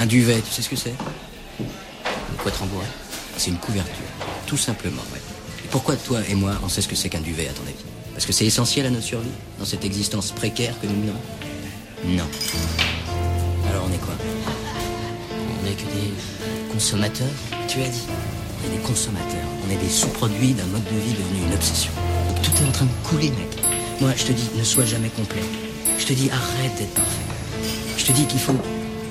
Un duvet, tu sais ce que c'est? Une couette rembourrée C'est une couverture, tout simplement, ouais. Pourquoi toi et moi, on sait ce que c'est qu'un duvet, à ton avis? Parce que c'est essentiel à notre survie Dans cette existence précaire que nous menons Non. Alors on est quoi? On est que des consommateurs Tu as dit? On est des consommateurs. On est des sous-produits d'un mode de vie devenu une obsession. Tout est en train de couler, mec. Moi, je te dis, ne sois jamais complet. Je te dis, arrête d'être parfait. Je te dis qu'il faut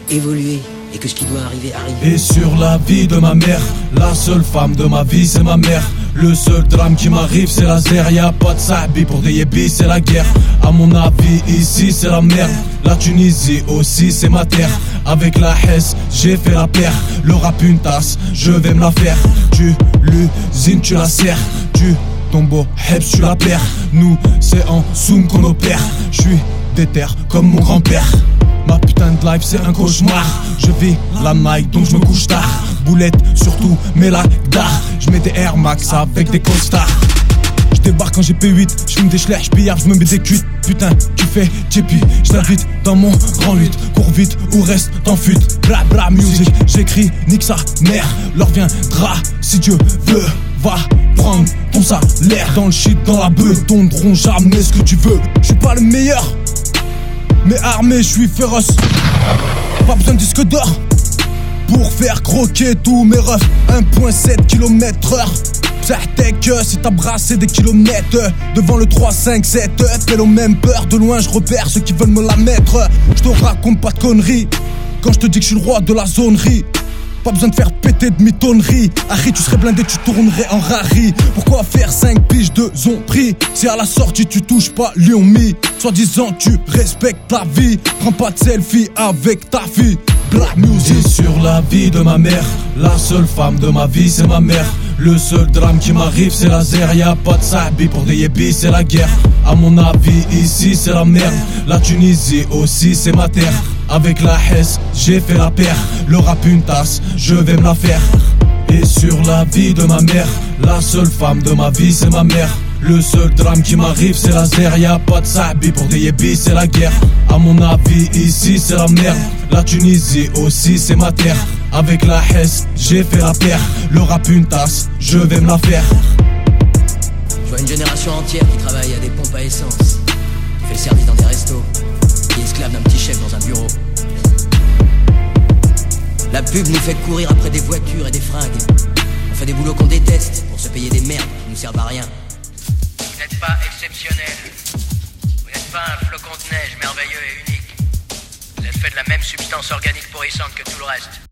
évoluer et que ce qui doit arriver arrive. Et sur la vie de ma mère, la seule femme de ma vie c'est ma mère. Le seul drame qui m'arrive c'est la zère, y'a pas de sabi pour des yébis, c'est la guerre. À mon avis ici c'est la merde, la Tunisie aussi c'est ma terre. Avec la Hesse j'ai fait la paire, le rap une tasse, je vais me la faire. Tu l'usine tu la serres, tu tombeau, Hebs tu la perds. Nous c'est en zoom qu'on opère, je suis déter comme mon grand-père. Putain de life c'est un cauchemar. Je vis la night donc je me couche tard. Boulette surtout mais la Je mets des Air Max avec des costards je débarque quand j'ai P8, je fume des schlech, je je me mets des cuites. Putain, tu fais JP, je t'invite dans mon grand 8 Cours vite ou reste dans fuite. Bla bla music, j'écris, nique sa mère. Leur viendra si Dieu veut Va prendre ton salaire. Dans le shit, dans la beuh Donneront jamais ce que tu veux. Je suis pas le meilleur mais armé, je suis féroce. Pas besoin de disque d'or pour faire croquer tous mes refs. 1.7 km heure. que si t'as brassé des kilomètres Devant le 3, 5, 7 Fais même peur, de loin je repère ceux qui veulent me la mettre Je te raconte pas de conneries Quand je te dis que je suis le roi de la zonerie pas besoin de faire péter de mitonnerie. Harry, tu serais blindé, tu tournerais en rari. Pourquoi faire 5 piges de prix Si à la sortie tu touches pas Lyon Mi, soit disant tu respectes ta vie. Prends pas de selfie avec ta fille. Black music sur la vie de ma mère. La seule femme de ma vie, c'est ma mère. Le seul drame qui m'arrive, c'est la zère. Y'a pas de sabi pour des yébis, c'est la guerre. À mon avis, ici, c'est la merde. La Tunisie aussi, c'est ma terre. Avec la Hesse, j'ai fait la paire. Le rap une tasse, je vais me la faire. Et sur la vie de ma mère, la seule femme de ma vie, c'est ma mère. Le seul drame qui m'arrive, c'est la zère. Y'a pas de sabi pour des yébis, c'est la guerre. À mon avis, ici, c'est la merde. La Tunisie aussi, c'est ma terre. Avec la Hesse, j'ai fait la paire. Le rap une tasse, je vais me la faire. Je vois une génération entière qui travaille à des pompes à essence, fait le service dans des restos esclave d'un petit chef dans un bureau. La pub nous fait courir après des voitures et des fringues. On fait des boulots qu'on déteste pour se payer des merdes qui nous servent à rien. Vous n'êtes pas exceptionnel. Vous n'êtes pas un flocon de neige merveilleux et unique. Vous êtes fait de la même substance organique pourrissante que tout le reste.